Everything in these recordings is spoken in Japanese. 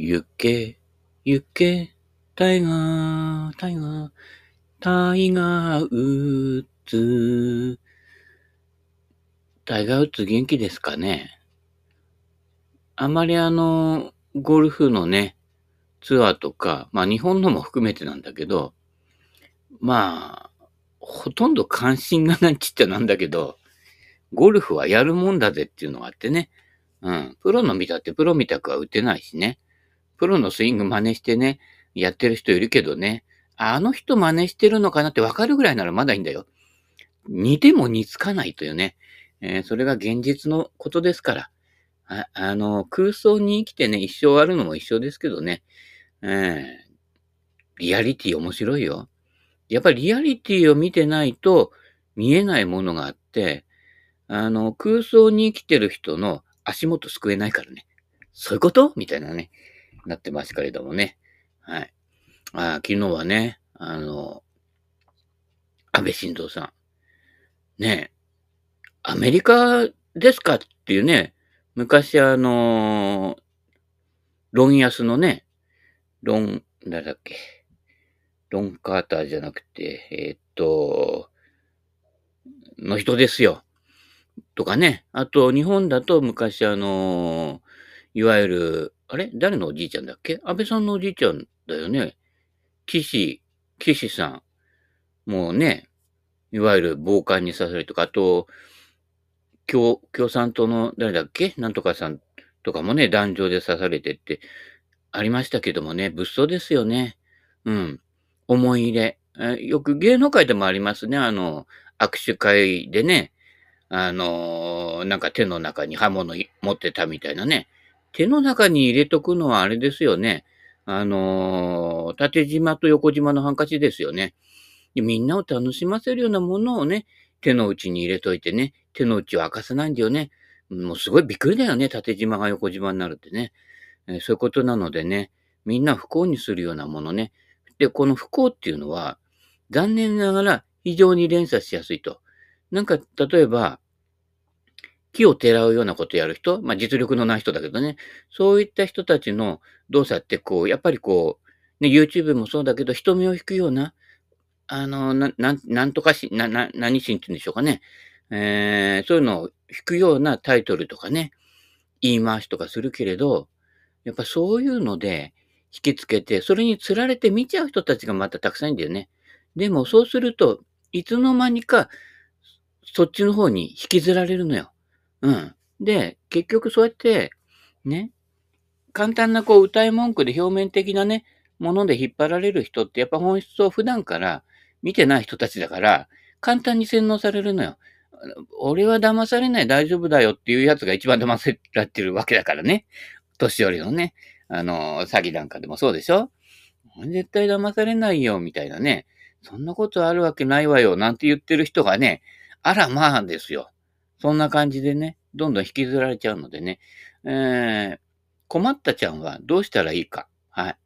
行け、行け、タイガー、タイガー、タイガーウッズ。タイガーウッズ元気ですかね？あまりあの、ゴルフのね、ツアーとか、まあ日本のも含めてなんだけど、まあ、ほとんど関心がないちっちゃなんだけど、ゴルフはやるもんだぜっていうのがあってね。うん。プロの見たってプロみたくは打てないしね。プロのスイング真似してね、やってる人いるけどね。あの人真似してるのかなってわかるぐらいならまだいいんだよ。似ても似つかないというね。えー、それが現実のことですから。ああの、空想に生きてね、一生あるのも一緒ですけどね。えー、リアリティ面白いよ。やっぱりリアリティを見てないと見えないものがあって、あの、空想に生きてる人の足元救えないからね。そういうこと？みたいなね、なってますけれどもね。はい。あ昨日はね、あの、安倍晋三さん。ねアメリカですかっていうね、昔あの、ロン安のね、ロン、なんだっけ、ロンカーターじゃなくて、えー、っと、の人ですよ。とかね。あと、日本だと昔あの、いわゆる、あれ？誰のおじいちゃんだっけ？安倍さんのおじいちゃんだよね。岸、岸さん。もうね、いわゆる暴漢に刺されとか、あと、共、共産党の誰だっけ？なんとかさんとかもね、壇上で刺されてってありましたけどもね、物騒ですよね。うん。思い入れ。よく芸能界でもありますね。あの、握手会でね、あのなんか手の中に刃物持ってたみたいなね。手の中に入れとくのはあれですよね。あのー、縦島と横島のハンカチですよね。みんなを楽しませるようなものをね、手の内に入れといてね、手の内を明かさないんだよね。もうすごいびっくりだよね、縦島が横島になるってね。えー、そういうことなのでね、みんな不幸にするようなものね。で、この不幸っていうのは、残念ながら非常に連鎖しやすいと。なんか、例えば、木をてらうようなことやる人、まあ実力のない人だけどね、そういった人たちの動作ってこう、やっぱりこう、ね、YouTube もそうだけど、人目を引くような、あの、な、ななんとかし、な、な、何しんって言うんでしょうかね。えー、そういうのを引くようなタイトルとかね、言い回しとかするけれど、やっぱそういうので引きつけて、それに釣られて見ちゃう人たちがまたたくさんいるんだよね。でもそうすると、いつの間にか、そっちの方に引きずられるのよ。うん。で、結局そうやって、ね、簡単なこう歌い文句で表面的なね、もので引っ張られる人ってやっぱ本質を普段から見てない人たちだから、簡単に洗脳されるのよ。俺は騙されない大丈夫だよっていうやつが一番騙せられてるわけだからね。年寄りのね、あの、詐欺なんかでもそうでしょ絶対騙されないよ、みたいなね。そんなことあるわけないわよ、なんて言ってる人がね、あらまあですよ。そんな感じでね、どんどん引きずられちゃうのでね、えー、困ったちゃんはどうしたらいいか。はい。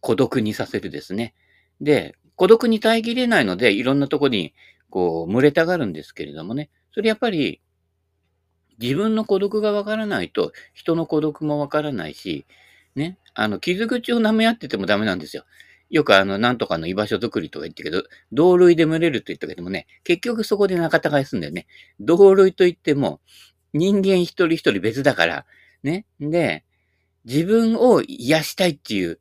孤独にさせるですね。で、孤独に耐えきれないので、いろんなとこに、こう、群れたがるんですけれどもね。それやっぱり、自分の孤独がわからないと、人の孤独もわからないし、ね、あの、傷口を舐め合っててもダメなんですよ。よくあの、なんとかの居場所作りとか言ってるけど、同類で群れると言ったけどもね、結局そこで仲違いするんだよね。同類と言っても、人間一人一人別だから、ね。で、自分を癒したいっていう、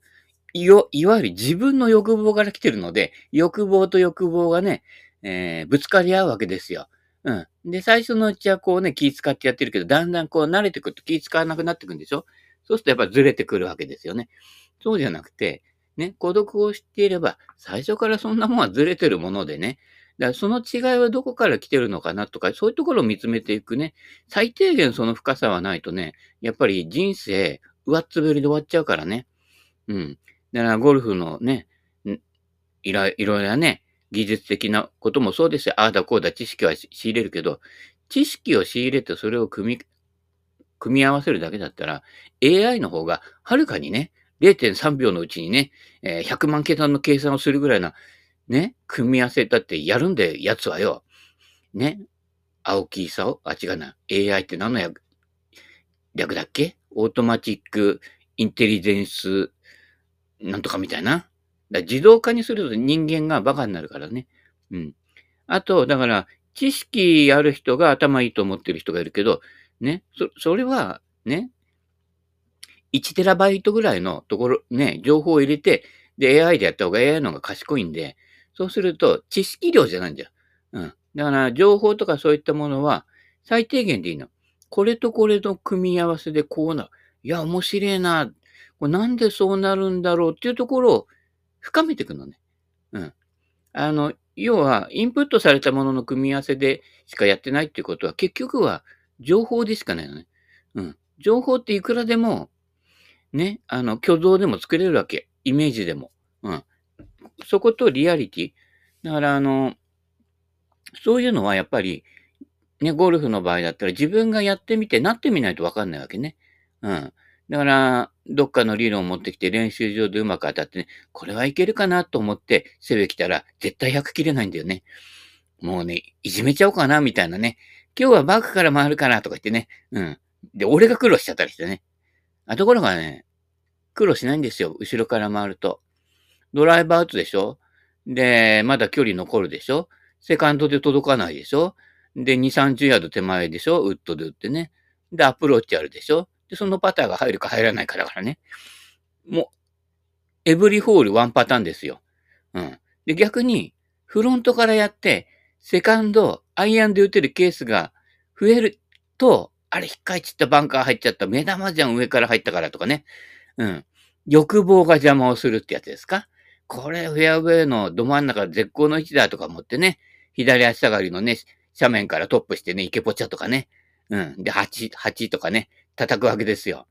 いわゆる自分の欲望から来てるので、欲望と欲望がね、えー、ぶつかり合うわけですよ。うん。で、最初のうちはこうね、気使ってやってるけど、だんだんこう慣れてくると気使わなくなってくるんでしょ？そうするとやっぱずれてくるわけですよね。そうじゃなくて、ね、孤独を知っていれば、最初からそんなもんはずれてるものでね、だからその違いはどこから来てるのかなとか、そういうところを見つめていくね、最低限その深さはないとね、やっぱり人生、上っ滑りで終わっちゃうからね。うん。だからゴルフのね、いろいろなね、技術的なこともそうですよ。ああだこうだ知識は仕入れるけど、知識を仕入れてそれを組み、組み合わせるだけだったら、AI の方がはるかにね、0.3秒のうちにね、えー、100万桁の計算をするぐらいな、ね、組み合わせだってやるんで、やつはよ。ね。青木功あ、違うな。AI って何の略略だっけ？ automatic intelligence、なんとかみたいな。だ自動化にすると人間がバカになるからね。うん。あと、だから、知識ある人が頭いいと思ってる人がいるけど、ね、そ、それは、ね、1テラバイトぐらいのところ、ね、情報を入れて、で、AI でやった方が AI の方が賢いんで、そうすると、知識量じゃないんだよ。うん。だから、情報とかそういったものは、最低限でいいの。これとこれの組み合わせでこうなる。いや、面白いな。これなんでそうなるんだろう？っていうところを深めていくのね。うん。あの、要は、インプットされたものの組み合わせでしかやってないっていうことは、結局は情報でしかないのね。うん。情報っていくらでも、ね、あの、挙動でも作れるわけ。イメージでも。うん。そことリアリティ。だから、あの、そういうのはやっぱり、ね、ゴルフの場合だったら自分がやってみてなってみないとわかんないわけね。うん。だから、どっかの理論を持ってきて練習場でうまく当たってね、これはいけるかなと思って攻め来たら絶対100切れないんだよね。もうね、いじめちゃおうかな、みたいなね。今日はバックから回るかな、とか言ってね。うん。で、俺が苦労しちゃったりしてね。あ、ところがね、苦労しないんですよ。後ろから回ると。ドライバー打つでしょ？で、まだ距離残るでしょ？セカンドで届かないでしょ？で、2、30ヤード手前でしょ？ウッドで打ってね。で、アプローチあるでしょ？で、そのパターが入るか入らないかだからね。もう、エブリホールワンパターンですよ。うん。で、逆に、フロントからやって、セカンド、アイアンで打てるケースが増えると、あれ、引っかい散ったバンカー入っちゃった、目玉じゃん、上から入ったからとかね。うん。欲望が邪魔をするってやつですか？これ、フェアウェイのど真ん中絶好の位置だとか思ってね、左足下がりのね、斜面からトップしてね、イケポチャとかね。うん。で、8、8とかね、叩くわけですよ。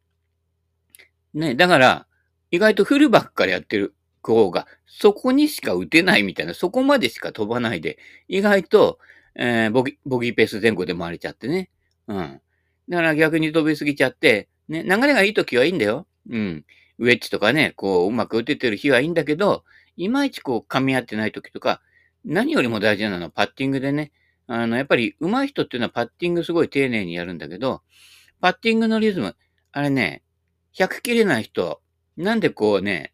ね、だから、意外とフルバックからやってる方が、そこにしか打てないみたいな、そこまでしか飛ばないで、意外と、えー、ボギボギーペース前後で回れちゃってね。うん。だから逆に飛びすぎちゃって、ね、流れがいい時はいいんだよ。うん。ウェッジとかね、こう、うまく打ててる日はいいんだけど、いまいちこう、噛み合ってない時とか、何よりも大事なのはパッティングでね、あの、やっぱり上手い人っていうのはパッティングすごい丁寧にやるんだけど、パッティングのリズム、あれね、100切れない人、なんでこうね、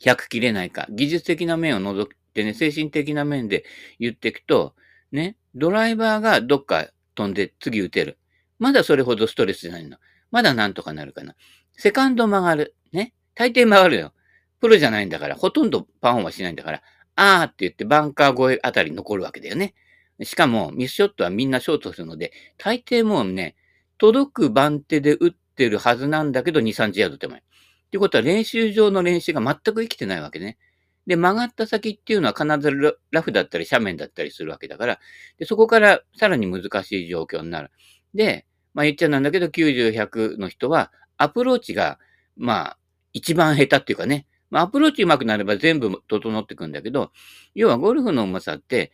100切れないか、技術的な面を除いてね、精神的な面で言っていくと、ね、ドライバーがどっか飛んで次打てる。まだそれほどストレスじゃないの。まだなんとかなるかな。セカンド曲がる。ね。大抵曲がるよ。プロじゃないんだから、ほとんどパンオンはしないんだから、あーって言ってバンカー越えあたり残るわけだよね。しかも、ミスショットはみんなショートするので、大抵もうね、届く番手で打ってるはずなんだけど、2、30ヤード手前。っていうことは練習場の練習が全く生きてないわけね。で、曲がった先っていうのは必ずラフだったり斜面だったりするわけだから、でそこからさらに難しい状況になる。で、まあ言っちゃなんだけど、90、100の人は、アプローチが、まあ、一番下手っていうかね、まあ、アプローチ上手くなれば全部整ってくんだけど、要はゴルフの上手さって、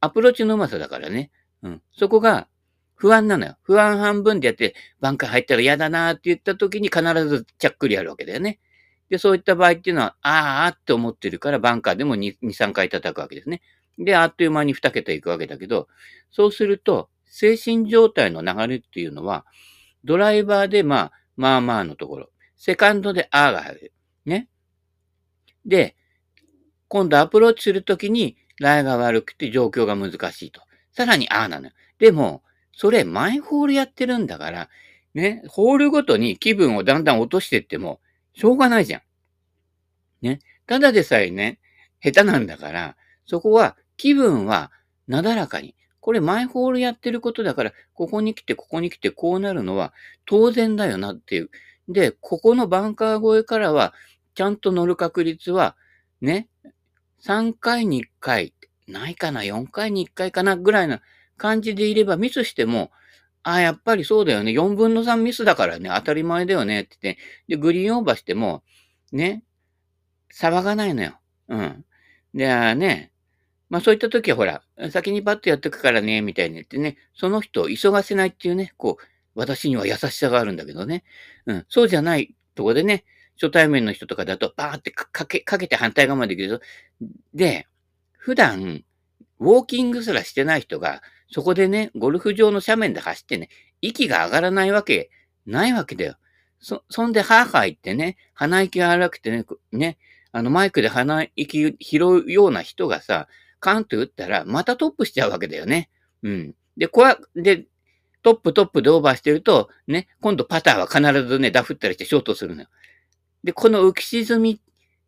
アプローチの上手さだからね。うん。そこが不安なのよ。不安半分でやって、バンカー入ったら嫌だなって言った時に必ずちゃっくりやるわけだよね。で、そういった場合っていうのは、あーあって思ってるから、バンカーでも2、2 3回叩くわけですね。で、あっという間に2桁いくわけだけど、そうすると、精神状態の流れっていうのは、ドライバーで、まあ、まあまあのところ。セカンドであーが入る。ね。で、今度アプローチするときに、ライが悪くて状況が難しいと。さらに、ああなのよ。でも、それ、マイホールやってるんだから、ね、ホールごとに気分をだんだん落としてっても、しょうがないじゃん。ね。ただでさえね、下手なんだから、そこは、気分は、なだらかに。これ、マイホールやってることだから、ここに来て、ここに来て、こうなるのは、当然だよなっていう。で、ここのバンカー越えからは、ちゃんと乗る確率は、ね、3回に1回、ないかな、4回に1回かな、ぐらいな感じでいればミスしても、ああ、やっぱりそうだよね。4分の3ミスだからね、当たり前だよねってって、で、グリーンオーバーしても、ね、騒がないのよ。うん。で、ね、まあそういった時はほら、先にパッとやってくからね、みたいに言ってね、その人を急がせないっていうね、こう、私には優しさがあるんだけどね。うん。そうじゃないとこでね、初対面の人とかだと、バーってかけ、かけて反対側まで行くと、で、普段、ウォーキングすらしてない人が、そこでね、ゴルフ場の斜面で走ってね、息が上がらないわけないわけだよ。そ、そんで、はぁはぁ言ってね、鼻息が荒くてね、ね、あの、マイクで鼻息拾うような人がさ、カンと打ったら、またトップしちゃうわけだよね。うん。で、こわ、で、トップトップでオーバーしてると、ね、今度パターは必ずね、ダフったりしてショートするのよ。で、この浮き沈み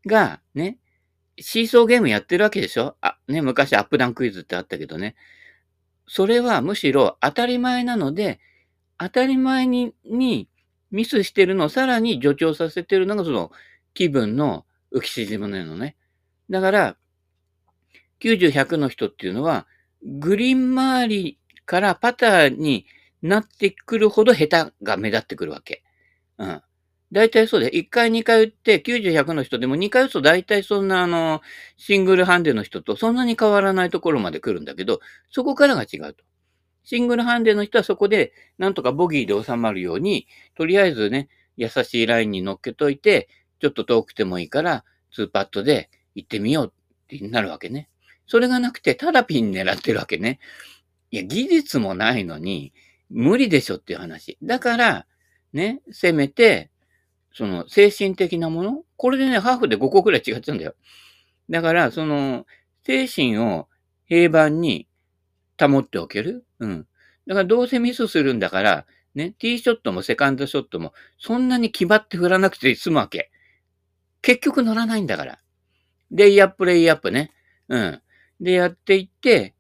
が、ね、シーソーゲームやってるわけでしょ？あ、ね、昔アップダウンクイズってあったけどね。それはむしろ当たり前なので、当たり前に、にミスしてるのをさらに助長させてるのがその気分の浮き沈みなのね。だから、90、100の人っていうのは、グリーン周りからパターになってくるほど下手が目立ってくるわけ。うん。大体そうで、1回2回打って、90、100の人でも2回打つと大体そんなあの、シングルハンデの人とそんなに変わらないところまで来るんだけど、そこからが違うと。シングルハンデの人はそこで、なんとかボギーで収まるように、とりあえずね、優しいラインに乗っけといて、ちょっと遠くてもいいから、2パットで行ってみようってなるわけね。それがなくて、ただピン狙ってるわけね。いや、技術もないのに、無理でしょっていう話。だから、ね、せめて、その、精神的なものこれでね、ハーフで5個くらい違っちゃうんだよ。だから、その、精神を平板に保っておけるうん。だからどうせミスするんだから、ね、ティーショットもセカンドショットも、そんなに決まって振らなくて済むわけ。結局乗らないんだから。レイアップ、レイアップね。うん。で、やっていって、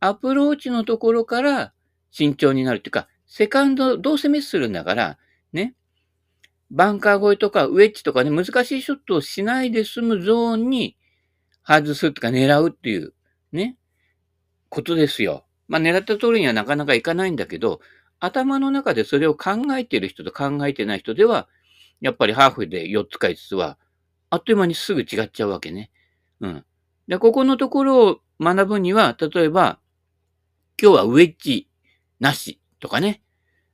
アプローチのところから慎重になるっていうか、セカンド、どうせミスするんだから、ね。バンカー越えとかウェッジとかね、難しいショットをしないで済むゾーンに外すとか狙うっていう、ね、ことですよ。まあ狙った通りにはなかなかいかないんだけど、頭の中でそれを考えてる人と考えてない人では、やっぱりハーフで4つか5つは、あっという間にすぐ違っちゃうわけね。うん。で、ここのところを学ぶには、例えば、今日はウェッジなしとかね。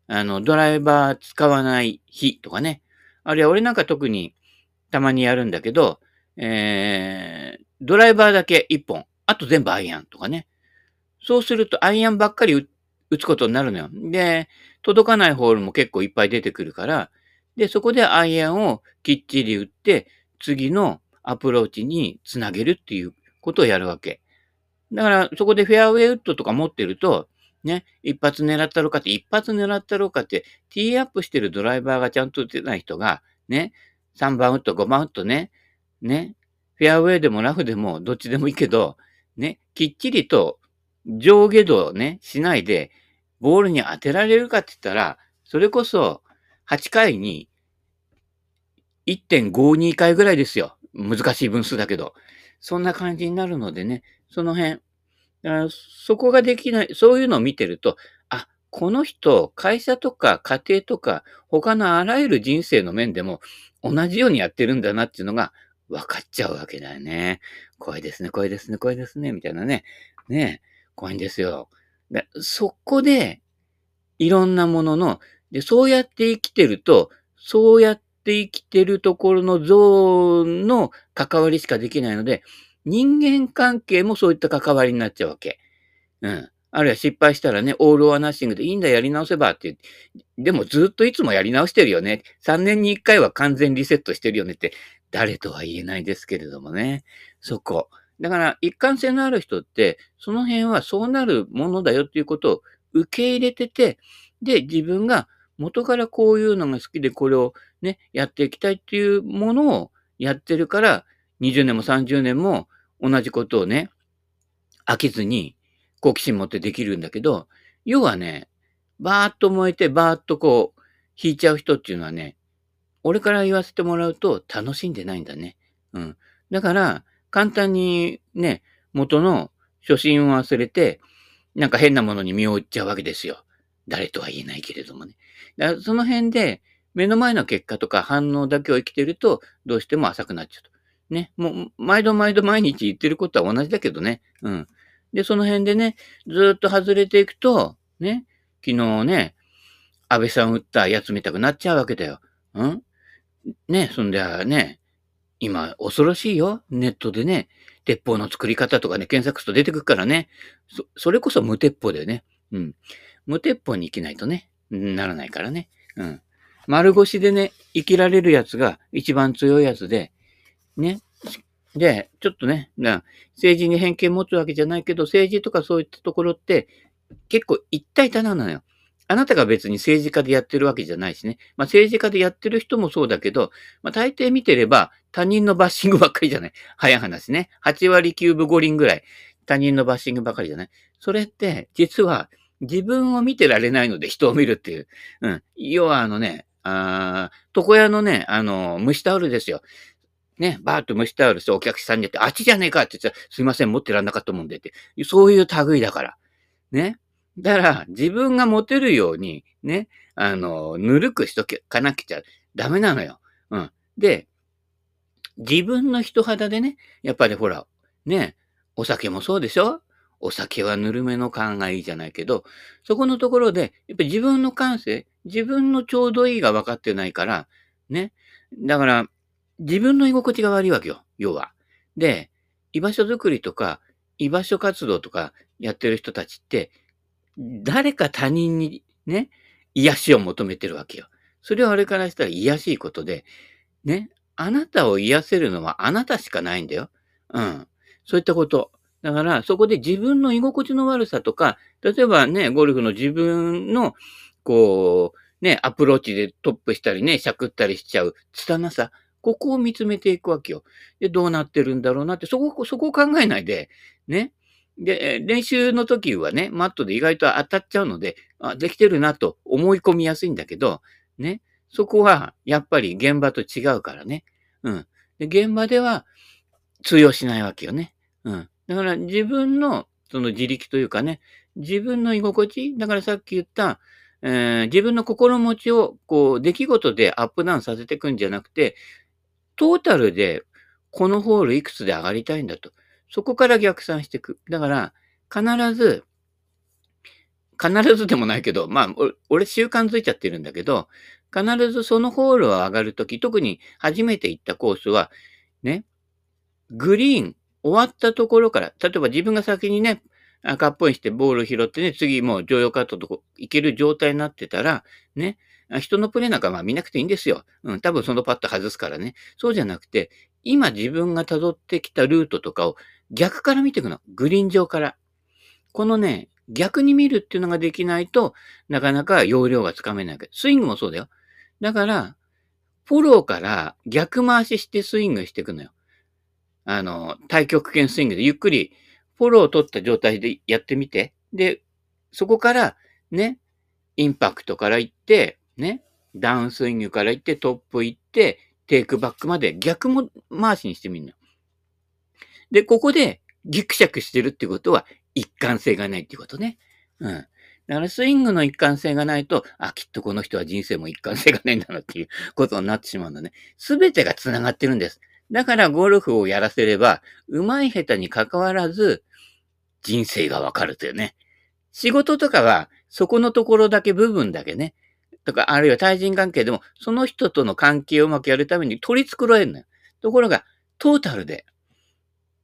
あの、ドライバー使わない日とかね。あるいは俺なんか特にたまにやるんだけど、えー、ドライバーだけ1本、あと全部アイアンとかね。そうするとアイアンばっかり打つことになるのよ。で、届かないホールも結構いっぱい出てくるから、で、そこでアイアンをきっちり打って、次のアプローチにつなげるっていうことをやるわけ。だから、そこでフェアウェイウッドとか持ってると、ね、一発狙ったろうかって、一発狙ったろうかって、ティーアップしてるドライバーがちゃんと打てない人が、ね、3番ウッド、5番ウッドね、ね、フェアウェイでもラフでもどっちでもいいけど、ね、きっちりと上下動ね、しないで、ボールに当てられるかって言ったら、それこそ8回に1.52回ぐらいですよ。難しい分数だけど。そんな感じになるのでね、その辺、そこができない、そういうのを見てると、あ、この人、会社とか家庭とか、他のあらゆる人生の面でも同じようにやってるんだなっていうのが分かっちゃうわけだよね。怖いですね、怖いですね、怖いですね、みたいなね。ね怖いんですよ。でそこで、いろんなものの、で、そうやって生きてると、そうやって生きてるところのゾーンの関わりしかできないので、人間関係もそういった関わりになっちゃうわけ。うん。あるいは失敗したらね、オールオアナッシングでいいんだ、やり直せばってでもずっといつもやり直してるよね。3年に1回は完全リセットしてるよねって、誰とは言えないですけれどもね。そこ。だから、一貫性のある人って、その辺はそうなるものだよっていうことを受け入れてて、で、自分が元からこういうのが好きでこれをね、やっていきたいっていうものをやってるから、20年も30年も同じことをね、飽きずに好奇心持ってできるんだけど、要はね、バーッと燃えてバーッとこう、引いちゃう人っていうのはね、俺から言わせてもらうと楽しんでないんだね。うん。だから、簡単にね、元の初心を忘れて、なんか変なものに身を打っちゃうわけですよ。誰とは言えないけれどもね。だからその辺で、目の前の結果とか反応だけを生きてると、どうしても浅くなっちゃうと。ね。もう、毎度毎度毎日言ってることは同じだけどね。うん。で、その辺でね、ずっと外れていくと、ね。昨日ね、安倍さん撃ったやつ見たくなっちゃうわけだよ。うんね、そんでね、今恐ろしいよ。ネットでね、鉄砲の作り方とかね、検索すると出てくるからね。そ、それこそ無鉄砲だよね。うん。無鉄砲に行けないとね、ならないからね。うん。丸腰でね、生きられるやつが一番強いやつで、ね。で、ちょっとね、政治に偏見持つわけじゃないけど、政治とかそういったところって結構一体多なのよ。あなたが別に政治家でやってるわけじゃないしね。まあ政治家でやってる人もそうだけど、まあ大抵見てれば他人のバッシングばっかりじゃない。早い話ね。8割9分5厘ぐらい他人のバッシングばかりじゃない。それって実は自分を見てられないので人を見るっていう。うん。要はあのね、あ床屋のね、あの、蒸しタオルですよ。ね、バーッと蒸しタオルしてお客さんにやって、あっちじゃねえかって言ったら、すいません、持ってらんなかったもんでって。そういう類だから。ね。だから、自分が持てるように、ね、あの、ぬるくしとけかなきゃダメなのよ。うん。で、自分の人肌でね、やっぱりほら、ね、お酒もそうでしょ？お酒はぬるめの勘がいいじゃないけど、そこのところで、やっぱり自分の感性、自分のちょうどいいが分かってないから、ね。だから、自分の居心地が悪いわけよ、要は。で、居場所づくりとか、居場所活動とかやってる人たちって、誰か他人にね、癒しを求めてるわけよ。それはあれからしたら癒しいことで、ね、あなたを癒せるのはあなたしかないんだよ。うん。そういったこと。だから、そこで自分の居心地の悪さとか、例えばね、ゴルフの自分の、こう、ね、アプローチでトップしたりね、しゃくったりしちゃう拙さ。ここを見つめていくわけよ。で、どうなってるんだろうなって、そこ、そこを考えないで、ね。で、練習の時はね、マットで意外と当たっちゃうので、あ、できてるなと思い込みやすいんだけど、ね。そこは、やっぱり現場と違うからね。うん。で、現場では通用しないわけよね。うん。だから自分のその自力というかね、自分の居心地、だからさっき言った、えー、自分の心持ちをこう出来事でアップダウンさせていくんじゃなくて、トータルでこのホールいくつで上がりたいんだと。そこから逆算していく。だから、必ず、必ずでもないけど、まあ、俺習慣づいちゃってるんだけど、必ずそのホールを上がるとき、特に初めて行ったコースは、ね、グリーン終わったところから、例えば自分が先にね、赤っぽいしてボール拾ってね、次もう常用カットとこ行ける状態になってたら、ね、人のプレーなんかまあ見なくていいんですよ。うん、多分そのパット外すからね。そうじゃなくて、今自分が辿ってきたルートとかを逆から見ていくの。グリーン上から。このね、逆に見るっていうのができないとなかなか容量がつかめないけ、スイングもそうだよ。だから、フォローから逆回ししてスイングしていくのよ。あの、太極拳スイングでゆっくりフォローを取った状態でやってみて。で、そこからね、インパクトから行って、ね、ダウンスイングから行ってトップ行って、テイクバックまで逆も回しにしてみるの。で、ここでギクシャクしてるってことは一貫性がないってことね。うん。だからスイングの一貫性がないと、あ、きっとこの人は人生も一貫性がないんだなっていうことになってしまうんだね。すべてが繋がってるんです。だからゴルフをやらせれば、上手い下手に関わらず、人生がわかるというね。仕事とかは、そこのところだけ部分だけね。とか、あるいは対人関係でも、その人との関係をうまくやるために取り繕えるのよ。ところが、トータルで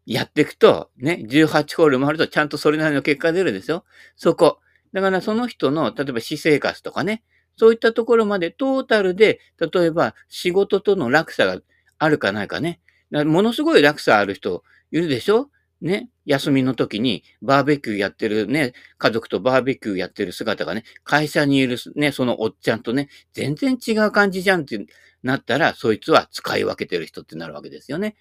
やっていくと、ね、18ホール回るとちゃんとそれなりの結果出るんでしょそこ。だからその人の、例えば私生活とかね、そういったところまでトータルで、例えば仕事との落差があるかないかね。かものすごい落差ある人いるでしょ？ね？休みの時にバーベキューやってるね、家族とバーベキューやってる姿がね、会社にいるね、そのおっちゃんとね、全然違う感じじゃんってなったら、そいつは使い分けてる人ってなるわけですよね。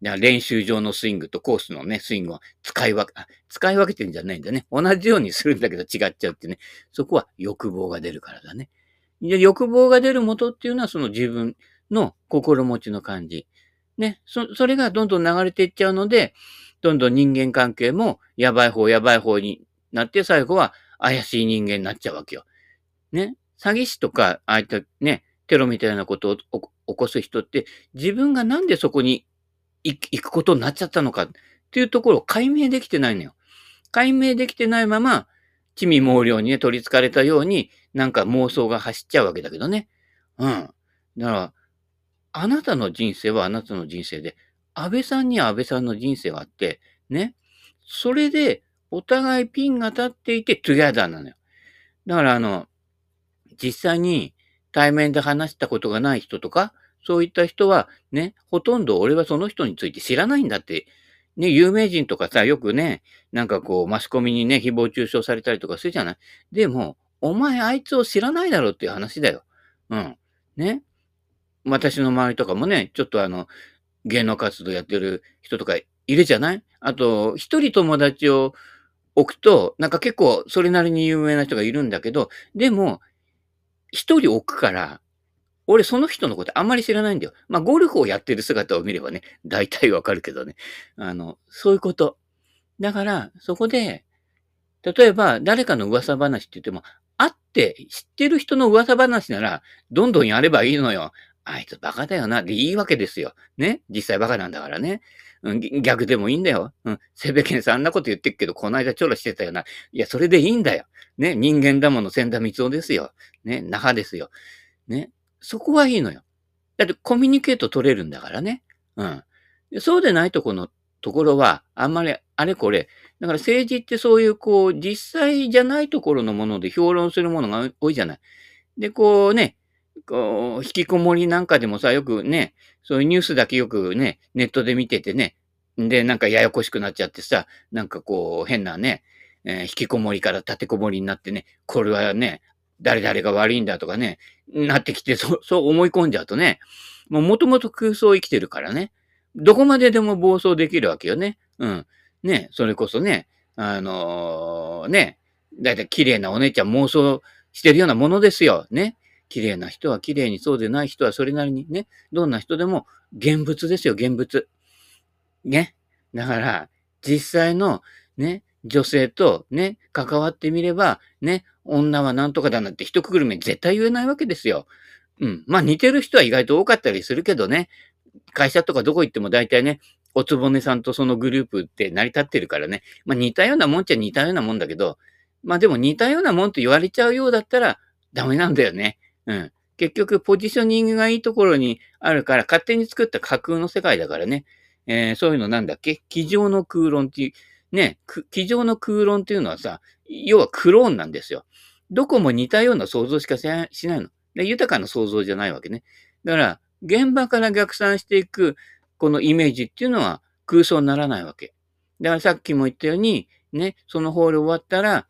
練習場のスイングとコースのね、スイングは使い分け、使い分けてるんじゃないんだね。同じようにするんだけど違っちゃうってね。そこは欲望が出るからだね。欲望が出る元っていうのはその自分の心持ちの感じ。ね、そ、それがどんどん流れていっちゃうので、どんどん人間関係もやばい方やばい方になって、最後は怪しい人間になっちゃうわけよ。ね。詐欺師とか、ああいったね、テロみたいなことを起こす人って、自分がなんでそこに行くことになっちゃったのかっていうところを解明できてないのよ。解明できてないまま、地味猛量にね、取り憑かれたように、なんか妄想が走っちゃうわけだけどね。うん。だから、あなたの人生はあなたの人生で、安倍さんには安倍さんの人生があって、ね。それで、お互いピンが立っていて、トゥギャダーなのよ。だから、あの、実際に、対面で話したことがない人とか、そういった人はね、ほとんど俺はその人について知らないんだって。ね、有名人とかさ、よくね、なんかこう、マスコミにね、誹謗中傷されたりとかするじゃない？でも、お前あいつを知らないだろうっていう話だよ。うん。ね。私の周りとかもね、ちょっとあの、芸能活動やってる人とかいるじゃない？あと、一人友達を置くと、なんか結構それなりに有名な人がいるんだけど、でも、一人置くから、俺その人のことあんまり知らないんだよ。まあ、ゴルフをやってる姿を見ればね、大体わかるけどね。あの、そういうこと。だから、そこで、例えば誰かの噂話って言っても、会って知ってる人の噂話なら、どんどんやればいいのよ。あいつバカだよな。でいいわけですよ。ね？実際バカなんだからね。うん、逆でもいいんだよ。うん。セベケンさんあんなこと言ってるけど、この間チョロしてたよな。いや、それでいいんだよ。ね？人間だもの千田光夫ですよ。ね？那覇ですよ。ね？そこはいいのよ。だってコミュニケート取れるんだからね。うん。そうでないとこのところは、あんまりあれこれ。だから政治ってそういうこう、実際じゃないところのもので評論するものが多いじゃない。で、こうね、こう、引きこもりなんかでもさ、よくね、そういうニュースだけよくね、ネットで見ててね、で、なんかややこしくなっちゃってさ、なんかこう、変なね、えー、引きこもりから立てこもりになってね、これはね、誰々が悪いんだとかね、なってきて、そう、そう思い込んじゃうとね、もう元々空想生きてるからね、どこまででも暴走できるわけよね。うん。ね、それこそね、あのー、ね、だいたい綺麗なお姉ちゃん妄想してるようなものですよ。ね。綺麗な人は綺麗に、そうでない人はそれなりにね、どんな人でも現物ですよ、現物。ね。だから、実際のね、女性とね、関わってみれば、ね、女はなんとかだなんて一括り目絶対言えないわけですよ。うん。まあ似てる人は意外と多かったりするけどね、会社とかどこ行っても大体ね、おつぼねさんとそのグループって成り立ってるからね。まあ似たようなもんっちゃ似たようなもんだけど、まあでも似たようなもんって言われちゃうようだったらダメなんだよね。うん。結局ポジショニングがいいところにあるから勝手に作った架空の世界だからね。えー、そういうのなんだっけ？机上の空論っていう、ね、机上の空論っていうのはさ、要はクローンなんですよ。どこも似たような想像しかしないの。で豊かな想像じゃないわけね。だから、現場から逆算していく、このイメージっていうのは空想にならないわけ。だからさっきも言ったように、ね、そのホール終わったら、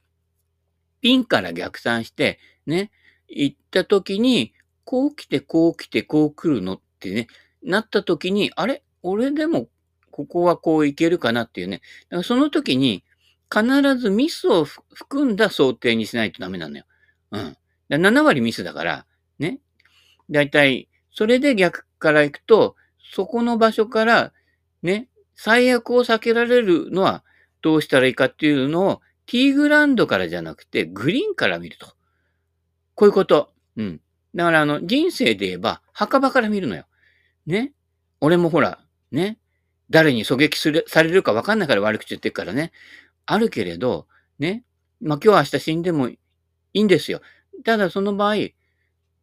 ピンから逆算して、ね、行った時に、こう来て、こう来て、こう来るのってね、なった時に、あれ？俺でも、ここはこういけるかなっていうね。だからその時に、必ずミスを含んだ想定にしないとダメなのよ。うん。7割ミスだから、ね。だいたいそれで逆から行くと、そこの場所から、ね、最悪を避けられるのはどうしたらいいかっていうのを、ティーグランドからじゃなくて、グリーンから見ると。こういうこと。うん。だから、あの、人生で言えば、墓場から見るのよ。ね？俺もほら、ね？誰に狙撃する、されるか分かんないから悪口言ってるからね。あるけれど、ね？まあ、今日明日死んでもいいんですよ。ただその場合、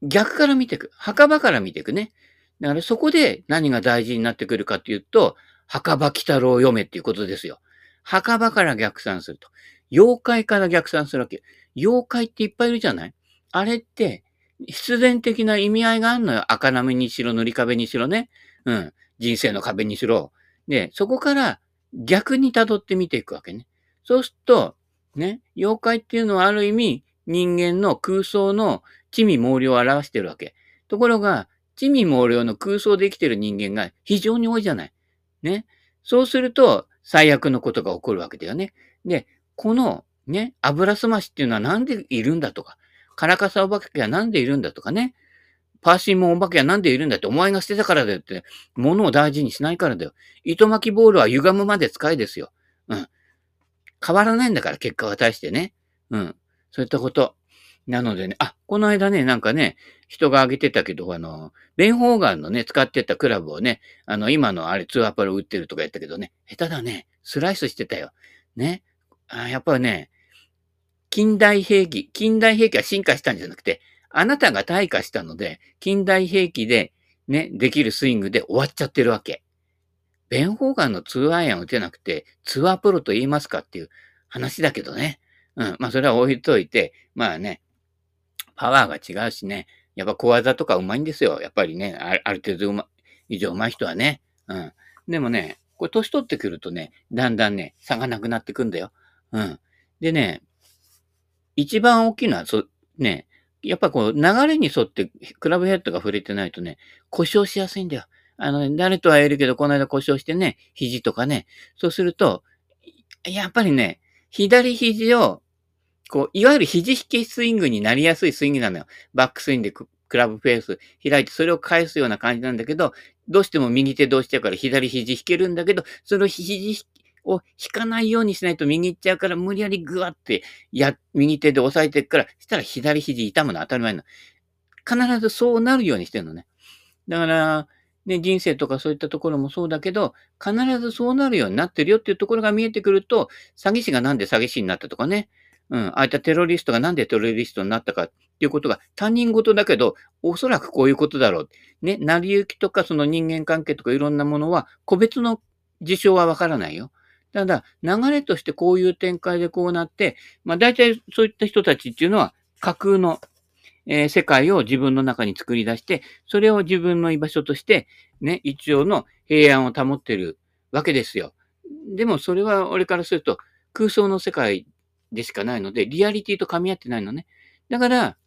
逆から見ていく。墓場から見ていくね。だからそこで何が大事になってくるかっていうと、墓場鬼太郎を読めっていうことですよ。墓場から逆算すると。妖怪から逆算するわけ。妖怪っていっぱいいるじゃない？あれって、必然的な意味合いがあるのよ。赤波にしろ、塗り壁にしろね。うん。人生の壁にしろ。で、そこから逆に辿って見ていくわけね。そうすると、ね、妖怪っていうのはある意味人間の空想の地味猛量を表してるわけ。ところが、地味猛量の空想で生きてる人間が非常に多いじゃない。ね。そうすると、最悪のことが起こるわけだよね。で、この、ね、油すましっていうのはなんでいるんだとか、カラカサお化けはなんでいるんだ？とかね、パーシーモンお化けはなんでいるんだ？って、お前が捨てたからだよって、物を大事にしないからだよ。糸巻きボールは歪むまで使いですよ。うん。変わらないんだから、結果は対してね。うん。そういったこと。なのでね、あ、この間ね、なんかね、人が挙げてたけど、あの、ベンホーガンのね、使ってたクラブをね、あの、今のあれ、ツーアパル売ってるとか言ったけどね、下手だね。スライスしてたよ。ね。あやっぱね、近代兵器、近代兵器は進化したんじゃなくて、あなたが退化したので、近代兵器でね、できるスイングで終わっちゃってるわけ。ベンホーガンのツーアイアン打てなくて、ツアープロと言いますかっていう話だけどね。うん。まあ、それは置いといて、まあね、パワーが違うしね、やっぱ小技とか上手いんですよ。やっぱりね、ある程度うま、以上上手い人はね。うん。でもね、これ年取ってくるとね、だんだんね、差がなくなってくんだよ。うん。でね、一番大きいのは、そ、ね、やっぱこう、流れに沿ってクラブヘッドが触れてないとね、故障しやすいんだよ。あのね、誰とは言えるけど、この間故障してね、肘とかね、そうすると、やっぱりね、左肘を、こう、いわゆる肘引きスイングになりやすいスイングなのよ。バックスイングでクラブフェース開いて、それを返すような感じなんだけど、どうしても右手どうしちゃうから左肘引けるんだけど、その肘引を引かないようにしないと右行っちゃうから、無理やりグワって、や、右手で押さえていくから、したら左肘痛むの当たり前の。必ずそうなるようにしてるのね。だから、ね、人生とかそういったところもそうだけど、必ずそうなるようになってるよっていうところが見えてくると、詐欺師がなんで詐欺師になったとかね、うん、ああいったテロリストがなんでテロリストになったかっていうことが他人事だけど、おそらくこういうことだろう。ね、成り行きとかその人間関係とかいろんなものは個別の事象はわからないよ。ただ、流れとしてこういう展開でこうなって、まあ大体そういった人たちっていうのは架空の、えー、世界を自分の中に作り出して、それを自分の居場所として、ね、一応の平安を保ってるわけですよ。でもそれは俺からすると空想の世界でしかないので、リアリティと噛み合ってないのね。だから、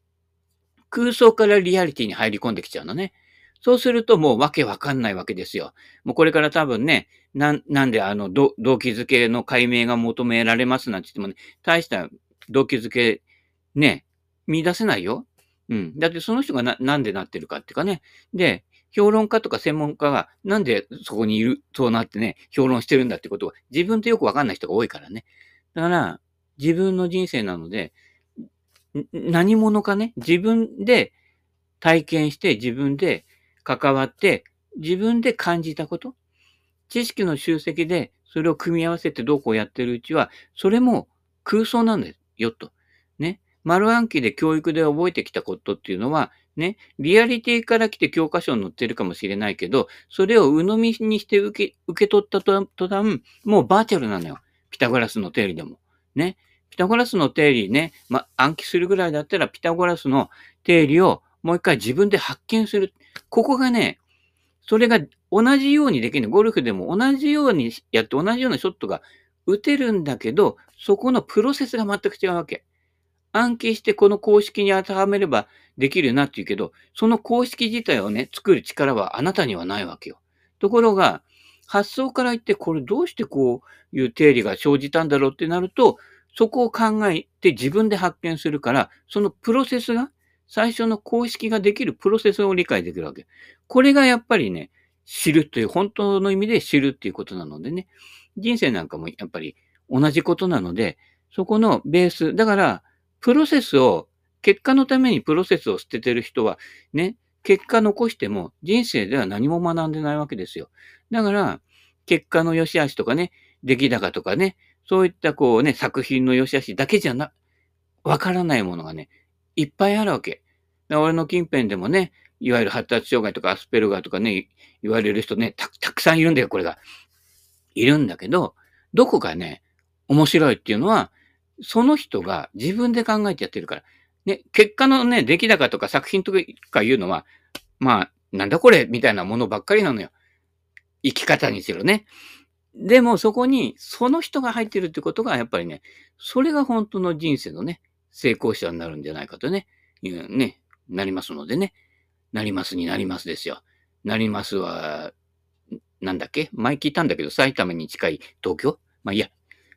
空想からリアリティに入り込んできちゃうのね。そうするともうわけわかんないわけですよ。もうこれから多分ね、な、なんであの、動機づけの解明が求められますなんて言ってもね、大した動機づけ、ね、見出せないよ。うん。だってその人がな、なんでなってるかっていうかね。で、評論家とか専門家がなんでそこにいる、そうなってね、評論してるんだってことは自分とよくわかんない人が多いからね。だから、自分の人生なので、何者かね、自分で体験して自分で関わって、自分で感じたこと、知識の集積でそれを組み合わせてどうこうやってるうちは、それも空想なんですよ、と。ね。丸暗記で教育で覚えてきたことっていうのは、ね、リアリティから来て教科書に載ってるかもしれないけど、それを鵜呑みにして受け、受け取った途端、もうバーチャルなのよ。ピタゴラスの定理でも。ね。ピタゴラスの定理ね、ま、暗記するぐらいだったら、ピタゴラスの定理をもう一回自分で発見する。ここがね、それが同じようにできる。ゴルフでも同じようにやって同じようなショットが打てるんだけど、そこのプロセスが全く違うわけ。暗記してこの公式に当てはめればできるなって言うけど、その公式自体をね、作る力はあなたにはないわけよ。ところが、発想から言って、これどうしてこういう定理が生じたんだろうってなると、そこを考えて自分で発見するから、そのプロセスが最初の公式ができるプロセスを理解できるわけ。これがやっぱりね、知るという、本当の意味で知るっていうことなのでね、人生なんかもやっぱり同じことなので、そこのベース、だから、プロセスを、結果のためにプロセスを捨ててる人は、ね、結果残しても人生では何も学んでないわけですよ。だから、結果の良し悪しとかね、出来高とかね、そういったこうね、作品の良し悪しだけじゃな、わからないものがね、いっぱいあるわけ。俺の近辺でもね、いわゆる発達障害とかアスペルガーとかね、言われる人ね、たたくさんいるんだよ、これが。いるんだけど、どこかね、面白いっていうのは、その人が自分で考えてやってるから。ね、結果のね、出来高とか作品とかいうのは、まあ、なんだこれみたいなものばっかりなのよ。生き方にしろね。でもそこにその人が入ってるってことがやっぱりね、それが本当の人生のね、成功者になるんじゃないかとね、いうね、なりますのでね。なりますになりますですよ。なりますは、なんだっけ？前聞いたんだけど、埼玉に近い東京？まあいいや。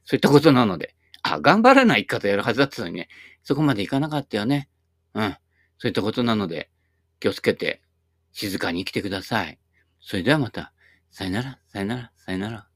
そういったことなので。あ、頑張らない方やるはずだったのにね。そこまでいかなかったよね。うん。そういったことなので、気をつけて、静かに生きてください。それではまた、さよなら、さよなら、さよなら。